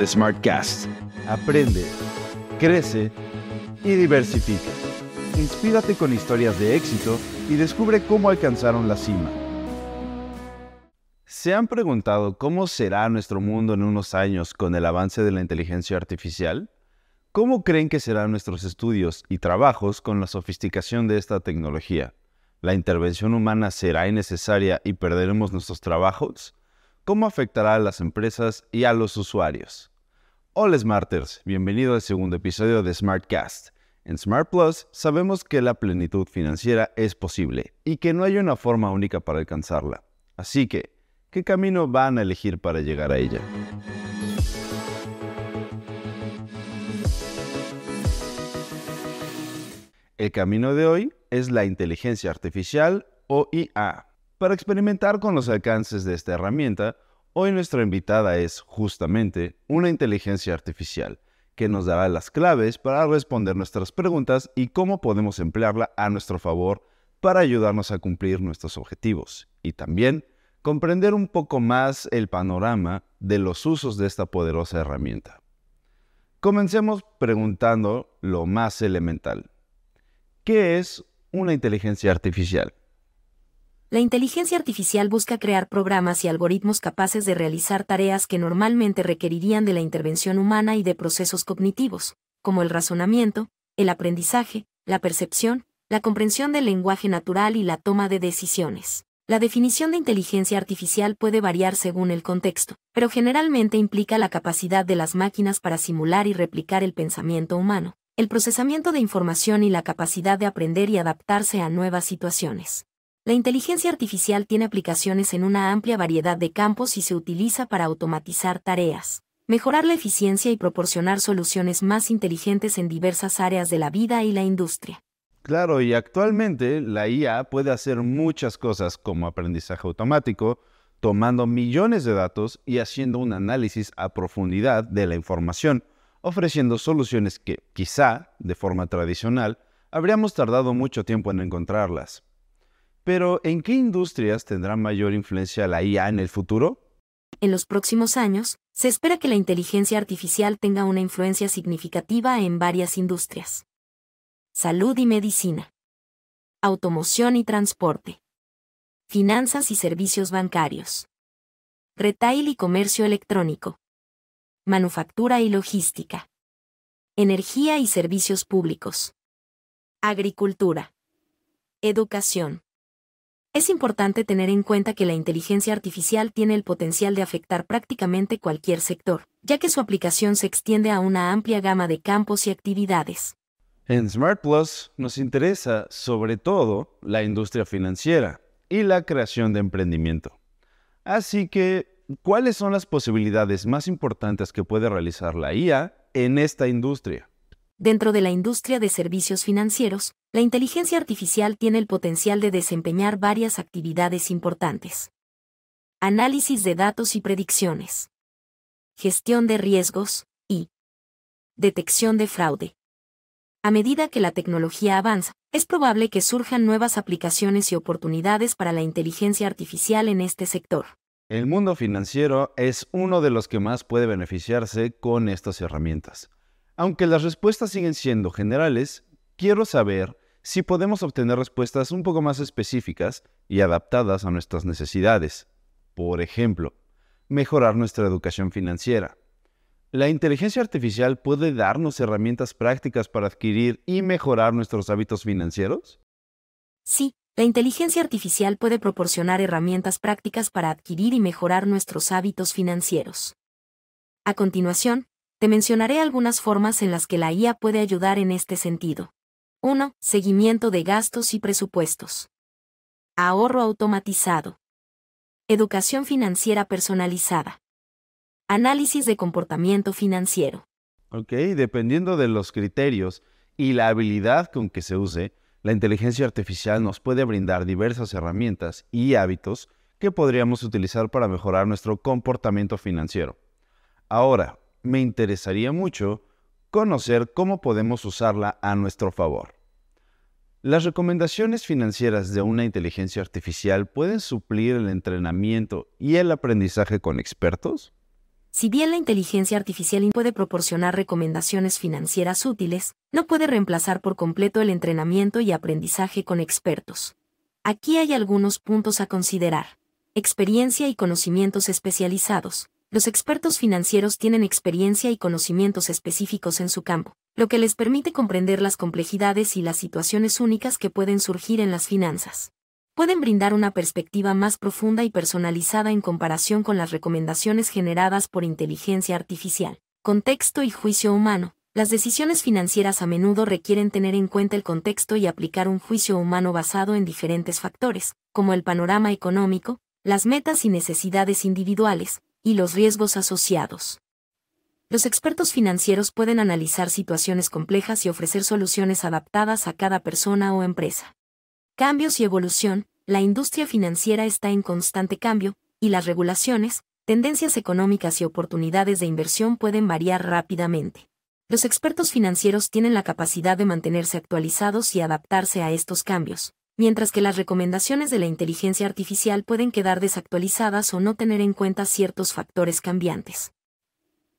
de Smartcast. Aprende, crece y diversifica. Inspírate con historias de éxito y descubre cómo alcanzaron la cima. ¿Se han preguntado cómo será nuestro mundo en unos años con el avance de la inteligencia artificial? ¿Cómo creen que serán nuestros estudios y trabajos con la sofisticación de esta tecnología? ¿La intervención humana será innecesaria y perderemos nuestros trabajos? ¿Cómo afectará a las empresas y a los usuarios? Hola Smarters, bienvenido al segundo episodio de Smartcast. En Smart Plus sabemos que la plenitud financiera es posible y que no hay una forma única para alcanzarla. Así que, ¿qué camino van a elegir para llegar a ella? El camino de hoy es la inteligencia artificial o IA. Para experimentar con los alcances de esta herramienta, hoy nuestra invitada es justamente una inteligencia artificial que nos dará las claves para responder nuestras preguntas y cómo podemos emplearla a nuestro favor para ayudarnos a cumplir nuestros objetivos y también comprender un poco más el panorama de los usos de esta poderosa herramienta. Comencemos preguntando lo más elemental. ¿Qué es una inteligencia artificial? La inteligencia artificial busca crear programas y algoritmos capaces de realizar tareas que normalmente requerirían de la intervención humana y de procesos cognitivos, como el razonamiento, el aprendizaje, la percepción, la comprensión del lenguaje natural y la toma de decisiones. La definición de inteligencia artificial puede variar según el contexto, pero generalmente implica la capacidad de las máquinas para simular y replicar el pensamiento humano, el procesamiento de información y la capacidad de aprender y adaptarse a nuevas situaciones. La inteligencia artificial tiene aplicaciones en una amplia variedad de campos y se utiliza para automatizar tareas, mejorar la eficiencia y proporcionar soluciones más inteligentes en diversas áreas de la vida y la industria. Claro, y actualmente la IA puede hacer muchas cosas como aprendizaje automático, tomando millones de datos y haciendo un análisis a profundidad de la información, ofreciendo soluciones que, quizá, de forma tradicional, habríamos tardado mucho tiempo en encontrarlas. Pero, ¿en qué industrias tendrá mayor influencia la IA en el futuro? En los próximos años, se espera que la inteligencia artificial tenga una influencia significativa en varias industrias. Salud y medicina. Automoción y transporte. Finanzas y servicios bancarios. Retail y comercio electrónico manufactura y logística, energía y servicios públicos, agricultura, educación. Es importante tener en cuenta que la inteligencia artificial tiene el potencial de afectar prácticamente cualquier sector, ya que su aplicación se extiende a una amplia gama de campos y actividades. En Smart Plus nos interesa sobre todo la industria financiera y la creación de emprendimiento. Así que ¿cuáles son las posibilidades más importantes que puede realizar la IA en esta industria? Dentro de la industria de servicios financieros, la inteligencia artificial tiene el potencial de desempeñar varias actividades importantes. Análisis de datos y predicciones. Gestión de riesgos y detección de fraude. A medida que la tecnología avanza, es probable que surjan nuevas aplicaciones y oportunidades para la inteligencia artificial en este sector. El mundo financiero es uno de los que más puede beneficiarse con estas herramientas. Aunque las respuestas siguen siendo generales, quiero saber si podemos obtener respuestas un poco más específicas y adaptadas a nuestras necesidades. Por ejemplo, mejorar nuestra educación financiera. ¿La inteligencia artificial puede darnos herramientas prácticas para adquirir y mejorar nuestros hábitos financieros? Sí, la inteligencia artificial puede proporcionar herramientas prácticas para adquirir y mejorar nuestros hábitos financieros. A continuación, te mencionaré algunas formas en las que la IA puede ayudar en este sentido. 1. Seguimiento de gastos y presupuestos. Ahorro automatizado. Educación financiera personalizada. Análisis de comportamiento financiero. Ok, dependiendo de los criterios y la habilidad con que se use, la inteligencia artificial nos puede brindar diversas herramientas y hábitos que podríamos utilizar para mejorar nuestro comportamiento financiero. Ahora, me interesaría mucho conocer cómo podemos usarla a nuestro favor. ¿Las recomendaciones financieras de una inteligencia artificial pueden suplir el entrenamiento y el aprendizaje con expertos? Si bien la inteligencia artificial puede proporcionar recomendaciones financieras útiles, no puede reemplazar por completo el entrenamiento y aprendizaje con expertos. Aquí hay algunos puntos a considerar. Experiencia y conocimientos especializados. Los expertos financieros tienen experiencia y conocimientos específicos en su campo, lo que les permite comprender las complejidades y las situaciones únicas que pueden surgir en las finanzas pueden brindar una perspectiva más profunda y personalizada en comparación con las recomendaciones generadas por inteligencia artificial. Contexto y juicio humano. Las decisiones financieras a menudo requieren tener en cuenta el contexto y aplicar un juicio humano basado en diferentes factores, como el panorama económico, las metas y necesidades individuales, y los riesgos asociados. Los expertos financieros pueden analizar situaciones complejas y ofrecer soluciones adaptadas a cada persona o empresa. Cambios y evolución, la industria financiera está en constante cambio, y las regulaciones, tendencias económicas y oportunidades de inversión pueden variar rápidamente. Los expertos financieros tienen la capacidad de mantenerse actualizados y adaptarse a estos cambios, mientras que las recomendaciones de la inteligencia artificial pueden quedar desactualizadas o no tener en cuenta ciertos factores cambiantes.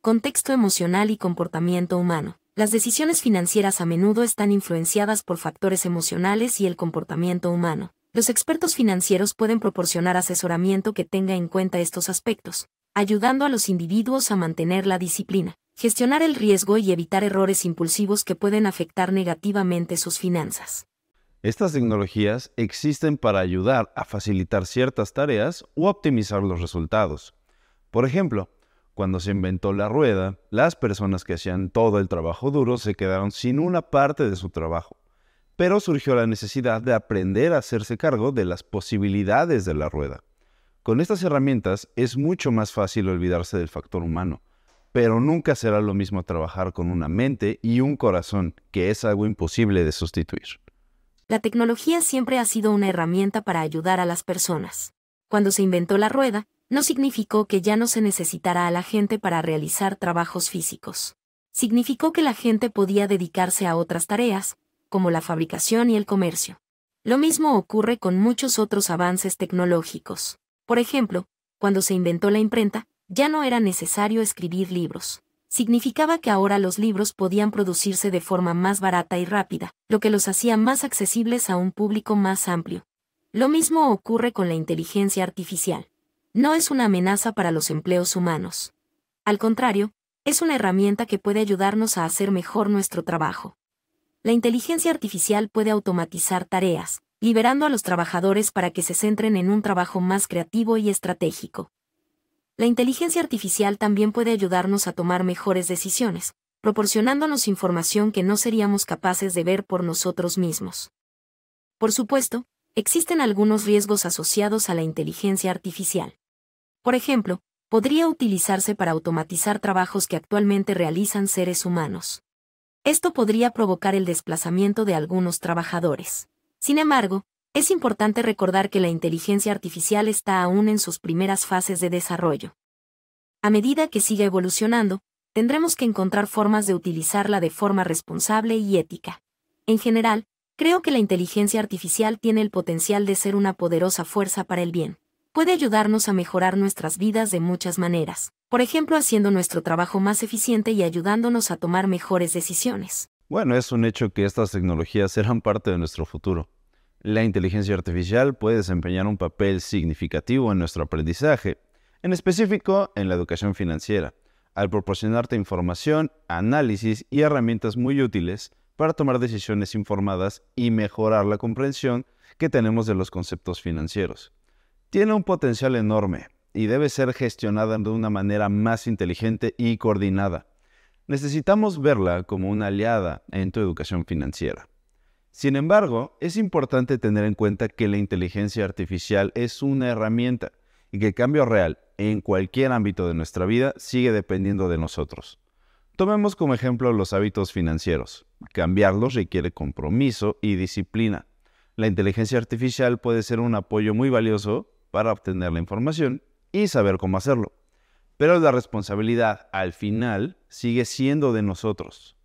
Contexto emocional y comportamiento humano. Las decisiones financieras a menudo están influenciadas por factores emocionales y el comportamiento humano. Los expertos financieros pueden proporcionar asesoramiento que tenga en cuenta estos aspectos, ayudando a los individuos a mantener la disciplina, gestionar el riesgo y evitar errores impulsivos que pueden afectar negativamente sus finanzas. Estas tecnologías existen para ayudar a facilitar ciertas tareas o optimizar los resultados. Por ejemplo, cuando se inventó la rueda, las personas que hacían todo el trabajo duro se quedaron sin una parte de su trabajo pero surgió la necesidad de aprender a hacerse cargo de las posibilidades de la rueda. Con estas herramientas es mucho más fácil olvidarse del factor humano, pero nunca será lo mismo trabajar con una mente y un corazón, que es algo imposible de sustituir. La tecnología siempre ha sido una herramienta para ayudar a las personas. Cuando se inventó la rueda, no significó que ya no se necesitara a la gente para realizar trabajos físicos. Significó que la gente podía dedicarse a otras tareas, como la fabricación y el comercio. Lo mismo ocurre con muchos otros avances tecnológicos. Por ejemplo, cuando se inventó la imprenta, ya no era necesario escribir libros. Significaba que ahora los libros podían producirse de forma más barata y rápida, lo que los hacía más accesibles a un público más amplio. Lo mismo ocurre con la inteligencia artificial. No es una amenaza para los empleos humanos. Al contrario, es una herramienta que puede ayudarnos a hacer mejor nuestro trabajo la inteligencia artificial puede automatizar tareas, liberando a los trabajadores para que se centren en un trabajo más creativo y estratégico. La inteligencia artificial también puede ayudarnos a tomar mejores decisiones, proporcionándonos información que no seríamos capaces de ver por nosotros mismos. Por supuesto, existen algunos riesgos asociados a la inteligencia artificial. Por ejemplo, podría utilizarse para automatizar trabajos que actualmente realizan seres humanos. Esto podría provocar el desplazamiento de algunos trabajadores. Sin embargo, es importante recordar que la inteligencia artificial está aún en sus primeras fases de desarrollo. A medida que siga evolucionando, tendremos que encontrar formas de utilizarla de forma responsable y ética. En general, creo que la inteligencia artificial tiene el potencial de ser una poderosa fuerza para el bien puede ayudarnos a mejorar nuestras vidas de muchas maneras, por ejemplo haciendo nuestro trabajo más eficiente y ayudándonos a tomar mejores decisiones. Bueno, es un hecho que estas tecnologías serán parte de nuestro futuro. La inteligencia artificial puede desempeñar un papel significativo en nuestro aprendizaje, en específico en la educación financiera, al proporcionarte información, análisis y herramientas muy útiles para tomar decisiones informadas y mejorar la comprensión que tenemos de los conceptos financieros tiene un potencial enorme y debe ser gestionada de una manera más inteligente y coordinada. Necesitamos verla como una aliada en tu educación financiera. Sin embargo, es importante tener en cuenta que la inteligencia artificial es una herramienta y que el cambio real en cualquier ámbito de nuestra vida sigue dependiendo de nosotros. Tomemos como ejemplo los hábitos financieros. Cambiarlos requiere compromiso y disciplina. La inteligencia artificial puede ser un apoyo muy valioso para obtener la información y saber cómo hacerlo. Pero la responsabilidad al final sigue siendo de nosotros.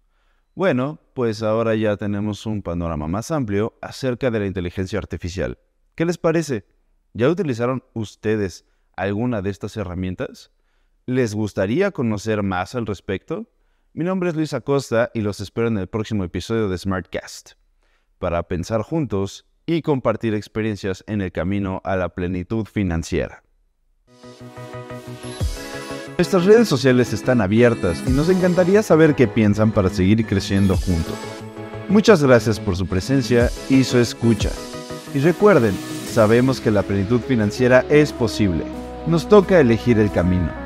Bueno, pues ahora ya tenemos un panorama más amplio acerca de la inteligencia artificial. ¿Qué les parece? ¿Ya utilizaron ustedes alguna de estas herramientas? ¿Les gustaría conocer más al respecto? Mi nombre es Luis Acosta y los espero en el próximo episodio de Smartcast, para pensar juntos y compartir experiencias en el camino a la plenitud financiera. Nuestras redes sociales están abiertas y nos encantaría saber qué piensan para seguir creciendo juntos. Muchas gracias por su presencia y su escucha. Y recuerden, sabemos que la plenitud financiera es posible. Nos toca elegir el camino.